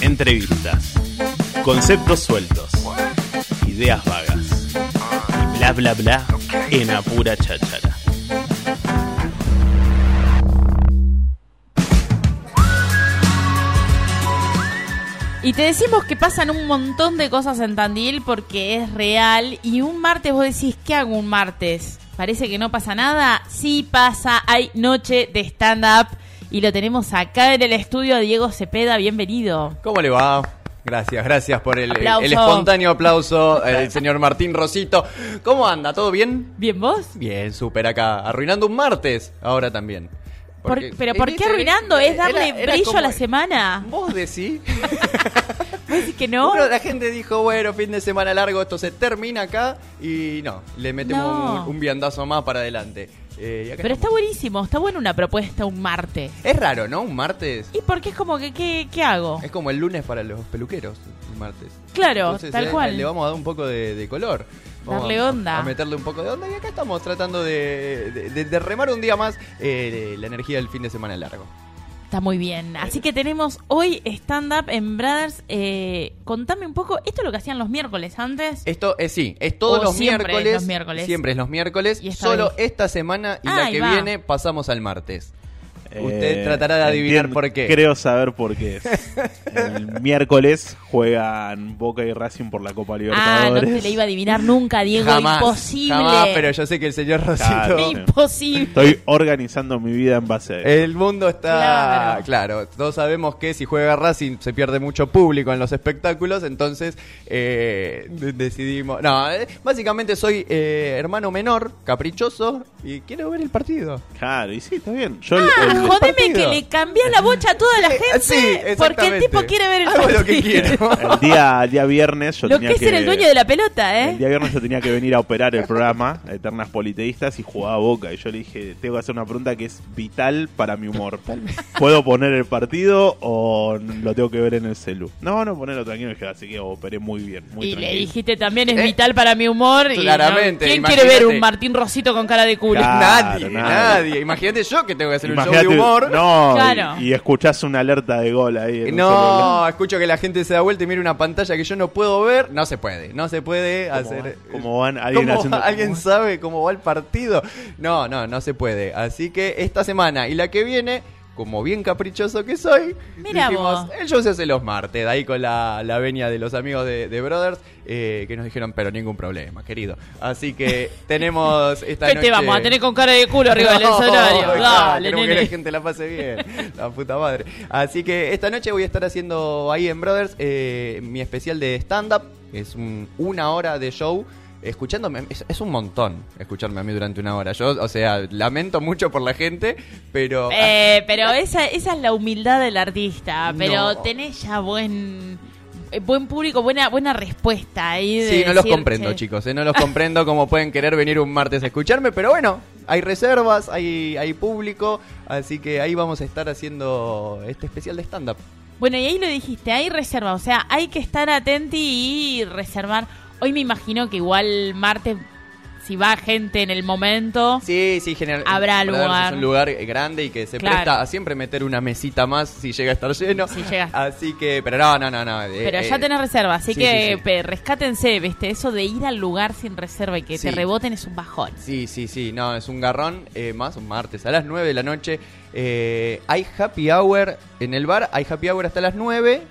Entrevistas, conceptos sueltos, ideas vagas y bla bla bla en apura cháchara. Y te decimos que pasan un montón de cosas en Tandil porque es real. Y un martes vos decís, ¿qué hago un martes? Parece que no pasa nada. Sí pasa, hay noche de stand-up. Y lo tenemos acá en el estudio, Diego Cepeda, bienvenido. ¿Cómo le va? Gracias, gracias por el, el- espontáneo aplauso, el señor Martín Rosito. ¿Cómo anda? ¿Todo bien? ¿Bien vos? Bien, súper acá. Arruinando un martes, ahora también. Porque- ¿Pero por qué ¿viste? arruinando? ¿Es darle era brillo a la semana? Vos decís. ¿Vos decís que no? Bueno, la gente dijo, bueno, fin de semana largo, esto se termina acá y no, le metemos No. un, un viandazo más para adelante. Eh, Pero está buenísimo, está buena una propuesta un martes. Es raro, ¿no? Un martes. ¿Y por qué es como que, qué, qué hago? Es como el lunes para los peluqueros, un martes. Claro, Entonces, tal eh, cual. Le vamos a dar un poco de, de color. Vamos Darle onda. A meterle un poco de onda y acá estamos tratando de, de- de- de remar un día más eh, la energía del fin de semana largo. Está muy bien. Así que tenemos hoy stand-up en Brothers. Eh, contame un poco, ¿esto es lo que hacían los miércoles antes? Esto es sí, es todos O los siempre es miércoles, los miércoles. Siempre es los miércoles. Y esta Solo vez. esta semana y Ah, la que va. viene pasamos al martes. Usted Eh, tratará de adivinar entiendo- por qué. Creo saber por qué. El miércoles juegan Boca y Racing por la Copa Ah, no Libertadores. te le iba a adivinar nunca, Diego. jamás, imposible. jamás, pero yo sé que el señor Rosito... Claro. Imposible. Estoy organizando mi vida en base a eso. El mundo está Claro. claro. Todos sabemos que si juega Racing se pierde mucho público en los espectáculos, entonces eh, de- decidimos. No, eh, básicamente soy eh, hermano menor, caprichoso y quiero ver el partido. Claro, y sí, está bien. Yo el- Ah, el- jodeme que le cambié la bocha a toda la Eh, gente. sí, porque el tipo quiere ver el Hago partido. lo que quiero. el día, el día viernes yo Lo tenía que es que ser el dueño de la pelota, El ¿eh? día viernes yo tenía que venir a operar el programa Eternas Politeístas y jugaba a Boca. Y yo le dije, tengo que hacer una pregunta que es vital para mi humor. ¿Puedo poner el partido o lo tengo que ver en el celu? No, no, ponerlo tranquilo. Dije, así que operé muy bien, muy Y le dijiste también es Eh, vital para mi humor. y no- claramente, ¿Quién imagínate. quiere ver un Martín Rosito con cara de culo? Claro. nadie, nadie. nadie. Imagínate yo que tengo que hacer un show de humor. No, Claro. y, y escuchás una alerta de gol ahí. en un No, celular. escucho que la gente se da vuelta y mira una pantalla que yo no puedo ver. No se puede, no se puede ¿Cómo hacer. van? ¿Cómo van? ¿Alguien ¿Cómo haciendo- va? ¿Alguien cómo va? sabe cómo va el partido? No, no, no se puede. Así que esta semana y la que viene, como bien caprichoso que soy, Mirá dijimos, vos. el show se hace los martes, ahí con la, la venia de los amigos de, de Brothers, eh, que nos dijeron, pero ningún problema, querido. Así que tenemos esta ¿Qué noche... te vamos a tener con cara de culo arriba del No, escenario? claro, Dale, queremos que la gente la pase bien. La puta madre. Así que esta noche voy a estar haciendo ahí en Brothers eh, mi especial de stand-up. Es un- una hora de show. Escuchándome, es, es un montón escucharme a mí durante una hora. Yo, o sea, lamento mucho por la gente, pero. Eh, pero esa, esa es la humildad del artista. Pero No. tenés ya buen eh, buen público, buena buena respuesta ahí. de Sí, no los comprendo, che, chicos. eh, No los comprendo cómo pueden querer venir un martes a escucharme, pero bueno, hay reservas, hay, hay público, así que ahí vamos a estar haciendo este especial de stand-up. Bueno, y ahí lo dijiste, hay reserva. O sea, hay que estar atenti y reservar. Hoy me imagino que igual martes, si va gente en el momento. Sí, sí, general. Habrá Brothers lugar. Es un lugar eh, grande y que se Claro. presta a siempre meter una mesita más si llega a estar lleno. Si llega. Así que, pero no, no, no, no. eh, Pero eh, ya tenés reserva, así sí, que sí, sí. pe- rescátense, ¿viste? Eso de ir al lugar sin reserva y que Sí. te reboten es un bajón. Sí, sí, sí, no, es un garrón, eh, más un martes a las 9 de la noche. eh, hay happy hour en el bar, hay happy hour hasta las 9.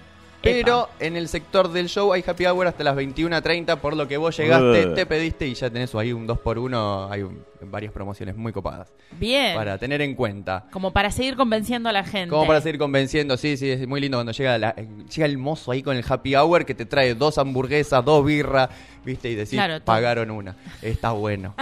Pero en el sector del show hay happy hour hasta las 21.30, por lo que vos llegaste, te pediste y ya tenés ahí un 2x1, hay un- varias promociones muy copadas. Bien. Para tener en cuenta. Como para seguir convenciendo a la gente. Como para seguir convenciendo, sí, sí, es muy lindo cuando llega, la- llega el mozo ahí con el happy hour que te trae dos hamburguesas, dos birras, viste, y decís, Claro, pagaron una. Está bueno,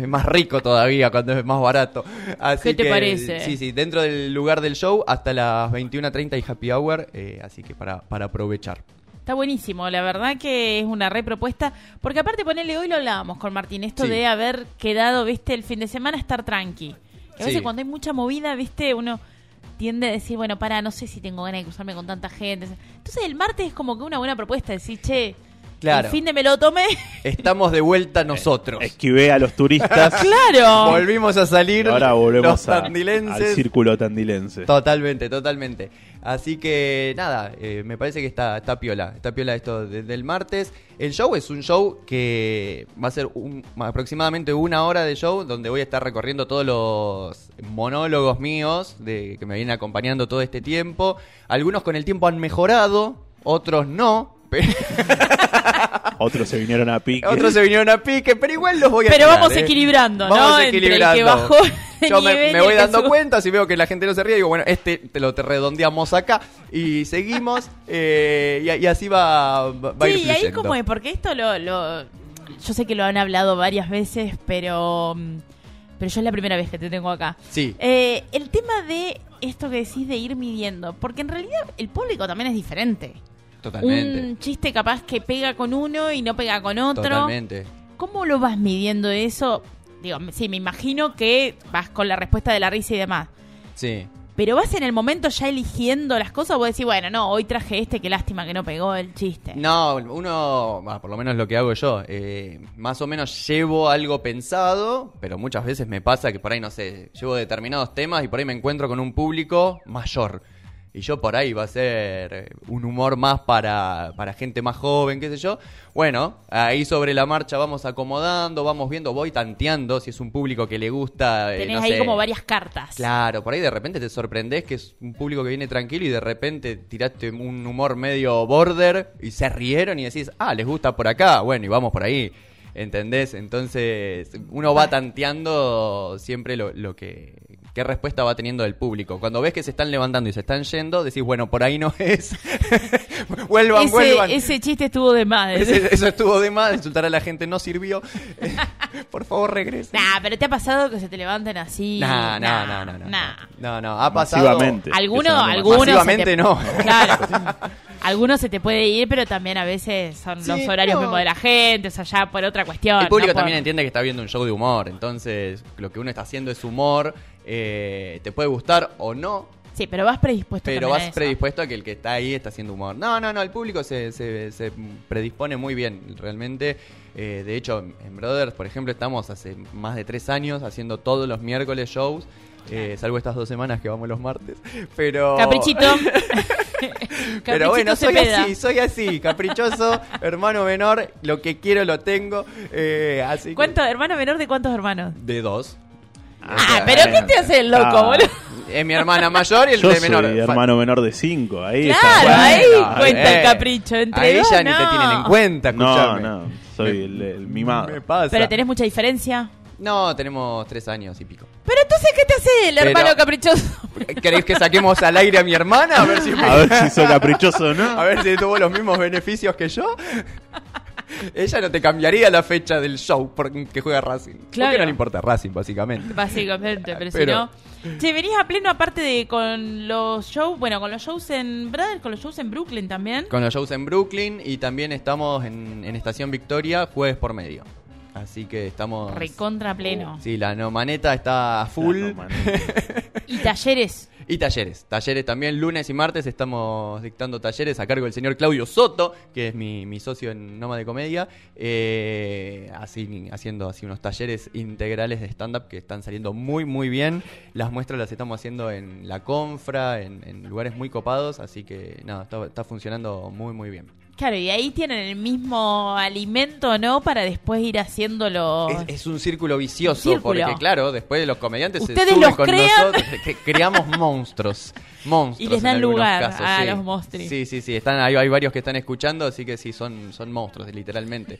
es más rico todavía cuando es más barato. Así ¿Qué te que, parece? Sí, sí, dentro del lugar del show hasta las 21.30 hay happy hour, eh, así que para, para aprovechar. Está buenísimo, la verdad que es una re propuesta. Porque aparte, ponele, hoy lo hablábamos con Martín, esto Sí. de haber quedado, viste, el fin de semana estar tranqui. Que a veces Sí. cuando hay mucha movida, viste, uno tiende a decir, bueno, para, no sé si tengo ganas de cruzarme con tanta gente. Entonces el martes es como que una buena propuesta, decir, che, Claro. El fin de me lo tomé. Estamos de vuelta nosotros. Esquivé a los turistas. claro. Volvimos a salir ahora volvemos los a- al círculo tandilense. Totalmente, totalmente. Así que nada, eh, me parece que está, está piola. Está piola esto desde el martes. El show es un show que va a ser un- aproximadamente una hora de show donde voy a estar recorriendo todos los monólogos míos de, que me vienen acompañando todo este tiempo. Algunos con el tiempo han mejorado, otros no. Otros se vinieron a pique. Otros se vinieron a pique, pero igual los voy a Pero tirar, vamos ¿eh? equilibrando, ¿no? Vamos Entre el que equilibrando. bajó de Yo me, nivel me y voy dando cuenta, si veo que la gente no se ríe, digo, bueno, este te lo te redondeamos acá y seguimos eh, y, y así va, va, va a ir Sí, y ahí como es, porque esto lo, lo- Yo sé que lo han hablado varias veces, pero... mm, Pero yo es la primera vez que te tengo acá. Sí. Eh, el tema de esto que decís de ir midiendo, porque en realidad el público también es diferente. Totalmente. Un chiste capaz que pega con uno y no pega con otro. Totalmente. ¿Cómo lo vas midiendo eso? Digo, sí, me imagino que vas con la respuesta de la risa y demás. Sí. Pero vas en el momento ya eligiendo las cosas o vos decís, bueno, no, hoy traje este, qué lástima que no pegó el chiste. No, uno, bah, por lo menos lo que hago yo, eh, más o menos llevo algo pensado, pero muchas veces me pasa que por ahí, no sé, llevo determinados temas y por ahí me encuentro con un público mayor. Y yo por ahí va a ser un humor más para, para gente más joven, qué sé yo. Bueno, ahí sobre la marcha vamos acomodando, vamos viendo, voy tanteando si es un público que le gusta. eh, Tenés no ahí sé, como varias cartas. Claro, por ahí de repente te sorprendés que es un público que viene tranquilo y de repente tiraste un humor medio border y se rieron y decís, ah, les gusta por acá, bueno, y vamos por ahí. ¿Entendés? Entonces, uno va tanteando siempre lo, lo que. Qué respuesta va teniendo el público. Cuando ves que se están levantando y se están yendo, decís, bueno, por ahí no es. vuelvan, ese, vuelvan. ese chiste estuvo de más. Ese- eso estuvo de más, insultar a la gente no sirvió. por favor, regresen. Nah, pero ¿te ha pasado que se te levanten así? No, no, Nah, no, no, no. nah. No, no, ha pasado. Masivamente. Alguno, algunos se Masivamente te- no. Claro. Algunos se te puede ir, pero también a veces son Sí, los horarios no. mismos de la gente, o sea, ya por otra cuestión. El público no por- también entiende que está viendo un show de humor, entonces lo que uno está haciendo es humor, eh, te puede gustar o no, Sí, pero vas predispuesto pero a vas eso. predispuesto a que el que está ahí está haciendo humor. No, no, no, el público se, se, se predispone muy bien, realmente. Eh, de hecho, en Brothers, por ejemplo, estamos hace más de tres años haciendo todos los miércoles shows. eh, salvo estas dos semanas que vamos los martes. Pero. Caprichito. Pero bueno, soy Cepeda. así, soy así, caprichoso, hermano menor, lo que quiero lo tengo. Eh, así que- ¿Cuánto, hermano menor de cuántos hermanos? De dos. Ah, pero ¿qué te hace el loco, Ah. boludo? Es mi hermana mayor y el Yo de soy menor. hermano menor de 5. Ahí Claro, está. ahí Bueno, cuenta eh, el capricho. Entre Ahí dos, ya ni no. te tienen en cuenta, No, escuchame. no. Soy el, el mimado. Me pasa. Pero tenés mucha diferencia. No, tenemos tres años y pico. Pero entonces, ¿qué te hace el Pero- hermano caprichoso? ¿Queréis que saquemos al aire a mi hermana? A ver si, A ver si soy caprichoso o no. a ver si tuvo los mismos beneficios que yo. Ella no te cambiaría la fecha del show porque juega Racing. Claro. Porque no le importa Racing, básicamente. Básicamente, pero, si Pero- no. Che, venís a pleno aparte de con los shows, bueno, con los shows en Brothers, con los shows en Brooklyn también. Con los shows en Brooklyn y también estamos en, en Estación Victoria jueves por medio. Así que estamos... Recontra pleno. Sí, la no maneta está a full. Y talleres. Y talleres, talleres también, lunes y martes estamos dictando talleres a cargo del señor Claudio Soto, que es mi, mi socio en Noma de Comedia, eh, así, haciendo así unos talleres integrales de stand-up que están saliendo muy muy bien. Las muestras las estamos haciendo en la confra, en, en lugares muy copados, así que nada, está, está funcionando muy muy bien. Claro, y ahí tienen el mismo alimento, ¿no? Para después ir haciéndolo. Es, es un círculo vicioso. Círculo. porque claro, después de los comediantes Ustedes se suben los con crean. nosotros, que creamos monstruos, monstruos. Y les en dan algunos lugar casos, a sí. los monstruos. Sí, sí, sí, están, hay, hay varios que están escuchando, así que sí, son, son monstruos, literalmente.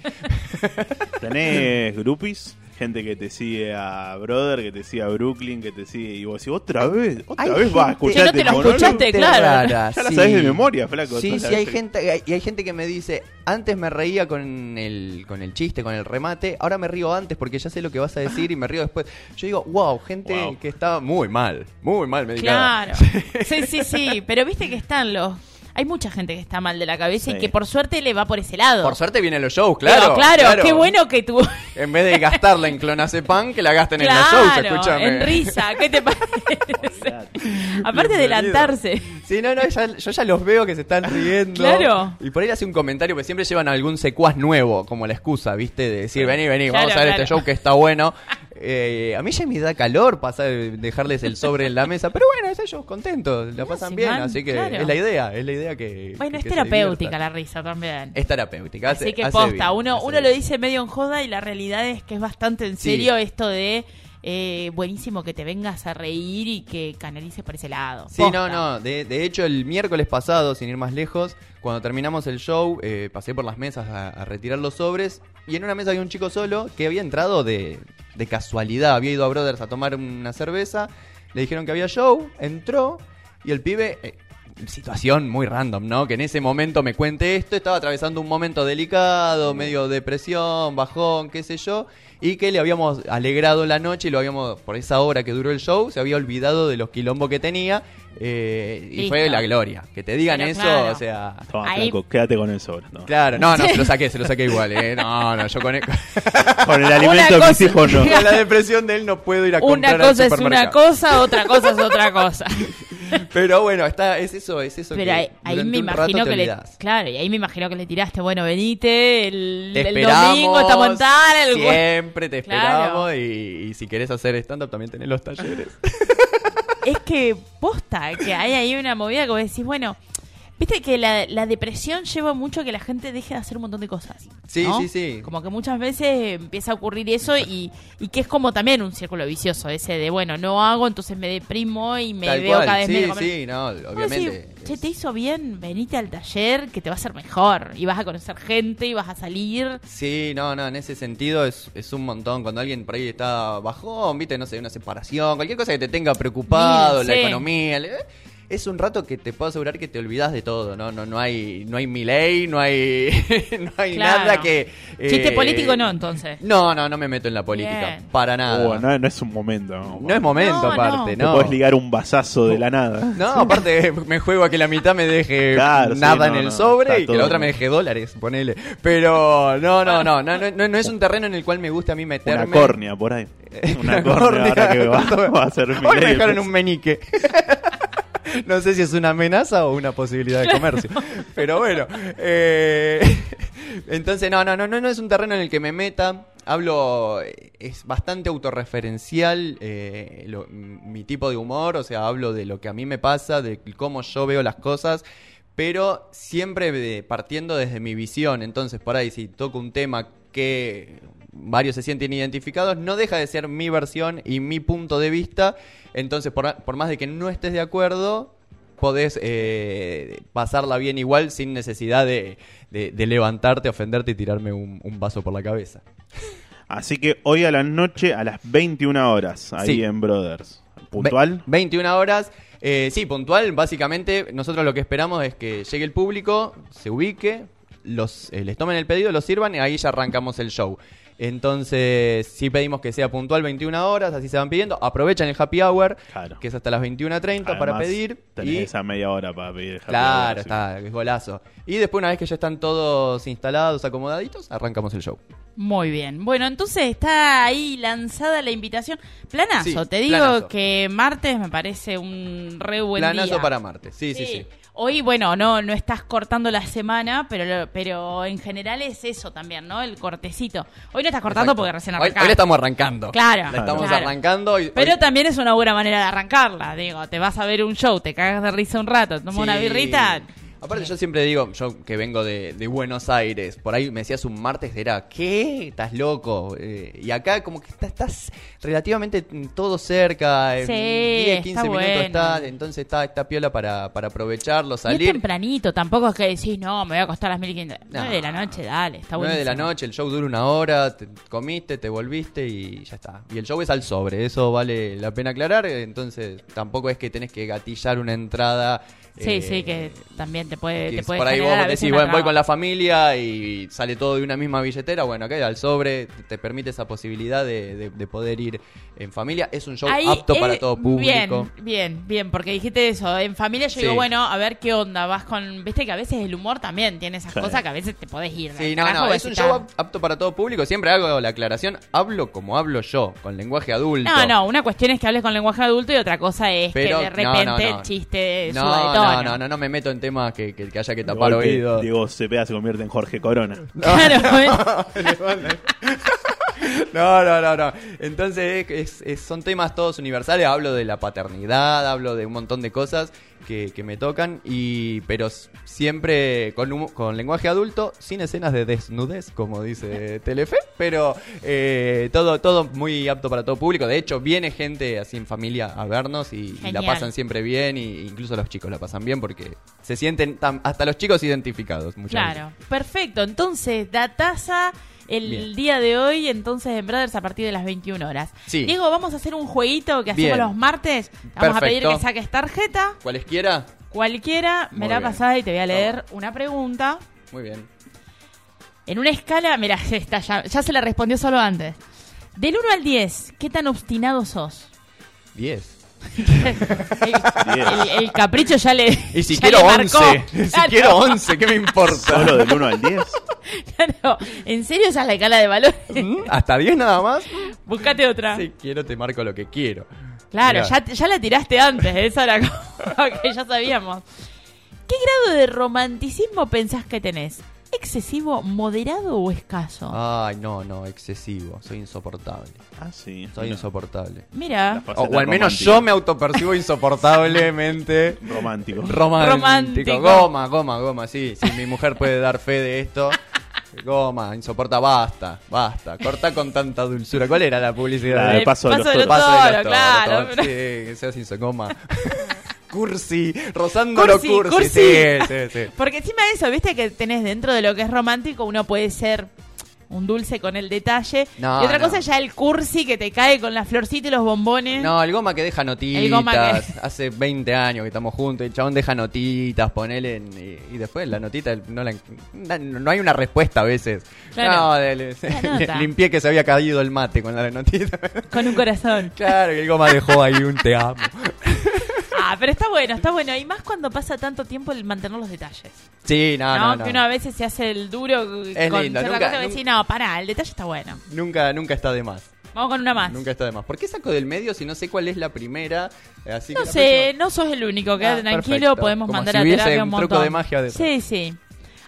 ¿Tenés groupies? Gente que te sigue a Brother, que te sigue a Brooklyn, que te sigue. Y vos decís, ¿otra vez? ¿Otra Hay vez vas a escuchar no este te lo monólogo? escuchaste, claro. rara, Ya la sabés de memoria, flaco. Sí, sí, hay gente, hay- y hay gente que me dice, antes me reía con el, con el chiste, con el remate, ahora me río antes porque ya sé lo que vas a decir y me río después. Yo digo, wow, gente Wow. que está muy mal, muy mal medicada. Claro. Sí, sí, sí. Pero viste que están los. Hay mucha gente que está mal de la cabeza y que por suerte le va por ese lado. Por suerte vienen los shows, Pero, claro. claro, qué bueno que tú. En vez de gastarla en clonazepam, que la gasten en los shows, Claro, escúchame. en risa, ¿qué te parece? Aparte Bienvenido. adelantarse. Sí, no, no, ya- yo ya los veo que se están riendo. Claro. Y por ahí hace un comentario, porque siempre llevan algún secuaz nuevo, como la excusa, ¿viste? De decir, vení, vení, Claro, vamos a ver claro. este show que está bueno. Eh, a mí ya me da calor pasar, dejarles el sobre en la mesa, pero bueno, es ellos contentos, la No, pasan si bien, van, así que claro. es la idea, es la idea que. Bueno, es que terapéutica la risa también. Es terapéutica, hace- Así que hace posta, bien, uno, uno lo dice medio en joda y la realidad es que es bastante en Sí. serio esto de eh, buenísimo que te vengas a reír y que canalices por ese lado. Sí, Posta. no, no. De, de hecho, el miércoles pasado, sin ir más lejos, cuando terminamos el show, eh, pasé por las mesas a, a retirar los sobres. Y en una mesa había un chico solo que había entrado de, de casualidad. Había ido a Brothers a tomar una cerveza. Le dijeron que había show. Entró. Y el pibe. eh, situación muy random, ¿no? Que en ese momento me cuente esto. Estaba atravesando un momento delicado, medio depresión, bajón, qué sé yo. Y que le habíamos alegrado la noche y lo habíamos, por esa hora que duró el show, se había olvidado de los quilombos que tenía. eh, y Listo. fue la gloria. Que te digan Pero eso, claro. o sea. Toma, Ahí- flaco, quédate con sobre. ¿no? Claro, no, no, se lo saqué, se lo saqué igual, eh. No, no, yo con, el- Con el alimento de mis hijos no. con la depresión de él no puedo ir a comprar Una al cosa es una cosa, otra cosa es otra cosa. Pero bueno, está, es eso, es eso Pero que ahí, me imagino que le, claro, y ahí me imagino que le tiraste, bueno, venite el, Te el domingo estamos en tal, siempre te Claro. esperamos y, y si querés hacer stand-up también tenés los talleres. es que posta, que hay ahí una movida que vos decís, bueno, viste que la, la depresión lleva mucho a que la gente deje de hacer un montón de cosas. Sí, ¿no? sí, sí. Como que muchas veces empieza a ocurrir eso y, y que es como también un círculo vicioso, ese de, bueno, no hago, entonces me deprimo y me Tal veo cual. cada vez sí, menos. sí, no, obviamente. decís, che, te hizo bien, venite al taller que te va a hacer mejor y vas a conocer gente y vas a salir. Sí, no, no, en ese sentido es, es un montón. Cuando alguien por ahí está bajón, viste, no sé, una separación, cualquier cosa que te tenga preocupado, Mil, la sí. economía, le- es un rato que te puedo asegurar que te olvidas de todo, ¿no? No, no hay, no hay mi ley, no hay, no hay Claro. nada que. Chiste eh, político no, entonces. No, no, no me meto en la política. Bien. Para nada. Uh, no, no es un momento. No, No es momento, No, aparte, Te no. puedes ligar un vasazo de la nada. No, aparte me juego a que la mitad me deje Claro, sí, nada no, en el no, sobre y que la otra bien. me deje dólares, ponele. Pero no, no, no, no, no, no, no es un terreno en el cual me gusta a mí meterme. Una córnea por ahí. Una Una córnea ahora que va, va a ser Hoy me dejaron pues. un menique. No sé si es una amenaza o una posibilidad de comercio. Pero bueno. eh, entonces, no, no, no, no, no es un terreno en el que me meta. Hablo, eh, es bastante autorreferencial eh, lo- mi tipo de humor. O sea, hablo de lo que a mí me pasa, de cómo yo veo las cosas. Pero siempre de- partiendo desde mi visión. Entonces, por ahí, si toco un tema que varios se sienten identificados, no deja de ser mi versión y mi punto de vista. Entonces, por, por más de que no estés de acuerdo, podés eh, pasarla bien igual sin necesidad de, de- de levantarte, ofenderte y tirarme un, un vaso por la cabeza. Así que hoy a la noche, a las 21 horas, ahí Sí. en Brothers. ¿Puntual? Ve- 21 horas. Eh, sí, puntual. Básicamente, nosotros lo que esperamos es que llegue el público, se ubique, los, eh, les tomen el pedido, los sirvan y ahí ya arrancamos el show. Entonces, sí pedimos que sea puntual 21 horas, así se van pidiendo. Aprovechan el happy hour, Claro. que es hasta las 21.30 para pedir. Tenés Y, esa media hora para pedir. el happy claro, hour, sí. está, es golazo. Y después, una vez que ya están todos instalados, acomodaditos, arrancamos el show. Muy bien. Bueno, entonces está ahí lanzada la invitación. Planazo, Sí, te digo planazo. que martes me parece un re buen Planazo día. para martes. Sí, sí, sí. Hoy, bueno, no, no estás cortando la semana, pero, pero en general es eso también, ¿no? El cortecito. Hoy no estás cortando Exacto. porque recién hoy, arrancaste. hoy le estamos arrancando. Claro. La estamos Claro. arrancando. Y, Pero hoy- también es una buena manera de arrancarla. Digo, te vas a ver un show, te cagas de risa un rato, tomas una Sí. birrita. Aparte, yo siempre digo, yo que vengo de, de Buenos Aires, por ahí me decías un martes, era, ¿qué? ¿Estás loco? Eh, y acá, como que está- estás relativamente todo cerca, en Sí, 10, 15 está minutos bueno. estás, entonces está, está piola para, para aprovecharlo, Y es salir. tempranito, tampoco es que decís, no, me voy a acostar a las 1500. 9 de la No. noche, dale, está 9 de la noche, el show dura una hora, te comiste, te volviste y ya está. Y el show es al sobre, eso vale la pena aclarar, entonces tampoco es que tenés que gatillar una entrada. Sí, eh, sí, que también te puede, te puede por ahí vos decís, bueno, voy con la familia y sale todo de una misma billetera. Bueno, acá al sobre te permite esa posibilidad de, de- de poder ir en familia. Es un show Ahí, apto para todo público. Bien, bien, bien, porque dijiste eso. En familia yo Sí. digo, bueno, a ver qué onda. Vas con. Viste que a veces el humor también tiene esas Sí. cosas que a veces te podés ir. Sí, no, no, es un show apto para todo público. Siempre hago la aclaración, hablo como hablo yo, con lenguaje adulto. No, no, una cuestión es que hables con lenguaje adulto y otra cosa es Pero, que de repente no, no. el chiste suba de no, tono. No, no, no, no me meto en temas que, que, que haya que tapar oídos. Diego Cepeda se convierte en Jorge Corona. Claro, ¿ves? No, no, no, no. Entonces es- es- son temas todos universales. Hablo de la paternidad, hablo de un montón de cosas que, que me tocan. y Pero siempre con, humo- con lenguaje adulto, sin escenas de desnudez, como dice Telefe. Pero eh, todo, todo muy apto para todo público. De hecho, viene gente así en familia a vernos y, y la pasan siempre bien. Y incluso los chicos la pasan bien porque se sienten tan- hasta los chicos identificados. Muchas veces. Claro, perfecto. Entonces, dataza el Bien. día de hoy, entonces en Brothers a partir de las 21 horas. Sí. Diego, vamos a hacer un jueguito que hacemos Bien. los martes. Te Vamos a pedir Perfecto. que saques tarjeta, Cualesquiera. cualquiera, me Muy la bien. pasás y te voy a leer una pregunta. Muy bien. En una escala, mira, esta ya, ya se la respondió solo antes. Del 1 al 10, ¿qué tan obstinado sos? 10. El, el- el capricho ya le. Y si ya quiero le marcó. 11, si Claro, quiero 11, ¿qué me importa? Solo del 1 al 10. claro. ¿En serio esa es la escala de valores? ¿Mm? ¿Hasta 10 nada más? Buscate otra. Si quiero te marco lo que quiero. Claro, ya, ya la tiraste antes, esa era como que ya sabíamos. ¿Qué grado de romanticismo pensás que tenés? ¿Excesivo, moderado o escaso? Ay, no, no, excesivo. Soy insoportable. Ah, sí. Soy Mira, insoportable. Mira, O, al menos yo me autopercibo insoportablemente Romántico. romántico. Romántico. Goma, goma, goma, sí. Si mi mujer puede dar fe de esto. Goma, insoporta, basta, basta. Corta con tanta dulzura. ¿Cuál era la publicidad? La El paso de los paso de los Paso de claro. toros, Sí, que seas cursi, rozando lo Cursi, cursi. cursi. Sí, sí, sí. porque encima de eso, viste que tenés dentro de lo que es romántico, uno puede ser un dulce con el detalle. No, y otra no. cosa ya el cursi que te cae con la florcita y los bombones. No, el goma que deja notitas. El goma que- Hace 20 años que estamos juntos. El chabón deja notitas, ponele. en- y, y después la notita no, la, no, hay una respuesta a veces. Claro. No, de- limpié que se había caído el mate con la notita. Con un corazón. claro, que el goma dejó ahí un te amo. Ah, pero está bueno, está bueno. Y más cuando pasa tanto tiempo el mantener los detalles. Sí, no, No, no, no. Que uno a veces se hace el duro Es con lindo, nunca- cosa decís, no, pará, el detalle está bueno. Nunca, nunca está de más. Vamos con una más. Nunca está de más. ¿Por qué saco del medio si no sé cuál es la primera? Así No que la sé, próxima- no sos el único, quédate Ah, tranquilo, perfecto. podemos Como mandar si a terapia un un montón. truco de magia. Sí, sí.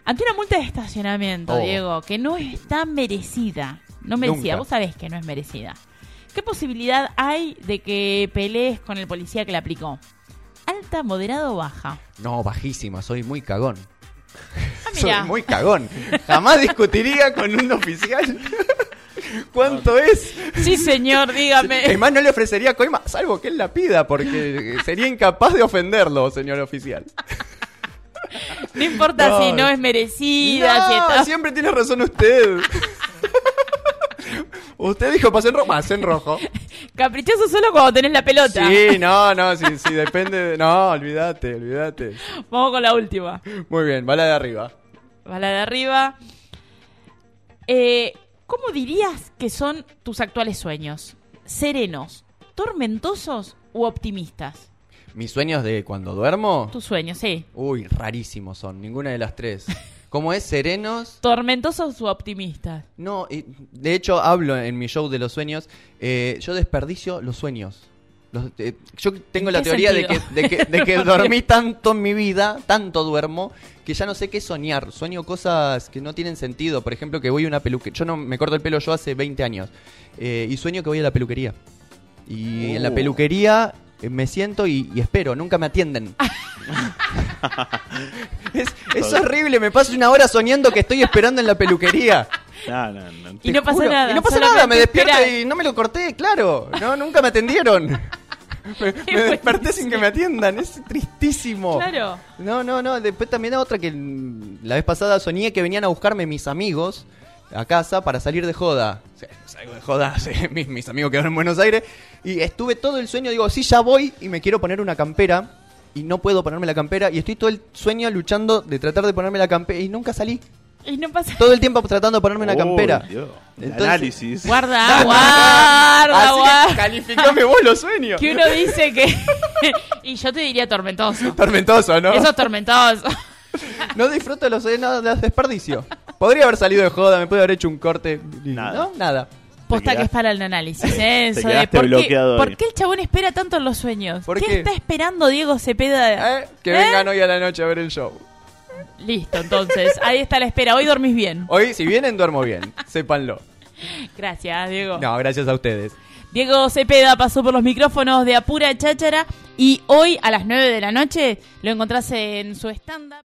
Ante una multa de estacionamiento, Oh. Diego, que no está merecida, no merecida, Nunca. vos sabés que no es merecida. ¿Qué posibilidad hay de que pelees con el policía que la aplicó? ¿Alta, moderada o baja? No, bajísima, soy muy cagón. Ah, Soy muy cagón. Jamás discutiría con un oficial. ¿Cuánto es? Sí, señor, dígame. Además, no le ofrecería coima, salvo que él la pida, porque sería incapaz de ofenderlo, señor oficial. No importa No. si no es merecida, si No, está... siempre tiene razón usted. Usted dijo pase en rojo, en rojo. Caprichoso solo cuando tenés la pelota. Sí, no, no, sí, sí, depende de... No, olvídate, olvídate. Vamos con la última. Muy bien, bala de arriba. Va la de arriba. Eh, ¿Cómo dirías que son tus actuales sueños? ¿Serenos, tormentosos u optimistas? ¿Mis sueños de cuando duermo? Tus sueños, sí. Uy, rarísimos son, ninguna de las tres. ¿Cómo es? ¿Serenos? ¿Tormentosos u optimistas? No, de hecho hablo en mi show de los sueños. eh, yo desperdicio los sueños. Los- eh, yo tengo ¿En la teoría de que, de, que, de que dormí tanto en mi vida, tanto duermo, que ya no sé qué soñar. Sueño cosas que no tienen sentido. Por ejemplo, que voy a una peluquería. Yo no me corto el pelo yo hace 20 años. eh, y sueño que voy a la peluquería. Y en la Uh. peluquería me siento y, y espero, nunca me atienden. es, es horrible, me paso una hora soñando que estoy esperando en la peluquería. No, no, no. Y no pasa juro. nada, Y no pasa nada, me despierto esperar. y no me lo corté, claro. No, nunca me atendieron. Me, me desperté sin que me atiendan, es tristísimo. Claro. No, no, no. Después también otra que la vez pasada soñé que venían a buscarme mis amigos a casa para salir de joda. Sí, salgo de joda, sí, mis, mis amigos quedaron en Buenos Aires. Y estuve todo el sueño, digo, sí, ya voy y me quiero poner una campera. Y no puedo ponerme la campera. Y estoy todo el sueño luchando de tratar de ponerme la campera. Y nunca salí. Y no pasa Todo el tiempo tratando de ponerme una Uy, campera. Entonces- análisis. Guarda, guarda, Así guarda. calificame vos los sueños. Que uno dice que... y yo te diría tormentoso. Tormentoso, ¿no? Eso es tormentoso. No disfruto de los sueños, nada, las desperdicio. Podría haber salido de joda, me puede haber hecho un corte. y- Nada. No, nada. Posta que es para el análisis, ¿eh? Enzo, de quedaste ¿por, qué, bloqueado por ahí. qué el chabón espera tanto en los sueños? ¿Por ¿Qué, qué? está esperando Diego Cepeda? ¿Eh? Que ¿Eh? vengan hoy a la noche a ver el show. Listo, entonces, ahí está la espera. Hoy dormís bien. Hoy, si vienen, duermo bien. Sépanlo. Gracias, Diego. No, gracias a ustedes. Diego Cepeda pasó por los micrófonos de Apura Cháchara y hoy a las 9 de la noche lo encontrás en su stand-up.